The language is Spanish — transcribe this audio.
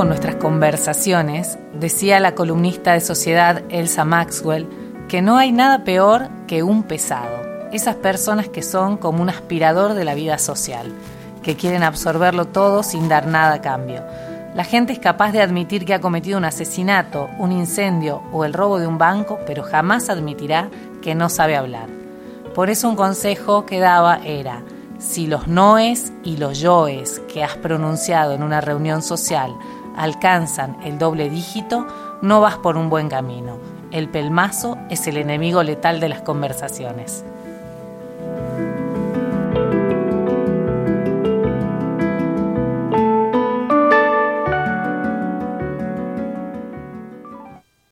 con nuestras conversaciones, decía la columnista de Sociedad Elsa Maxwell, que no hay nada peor que un pesado, esas personas que son como un aspirador de la vida social, que quieren absorberlo todo sin dar nada a cambio. La gente es capaz de admitir que ha cometido un asesinato, un incendio o el robo de un banco, pero jamás admitirá que no sabe hablar. Por eso un consejo que daba era, si los noes y los yoes que has pronunciado en una reunión social alcanzan el doble dígito, no vas por un buen camino. El pelmazo es el enemigo letal de las conversaciones.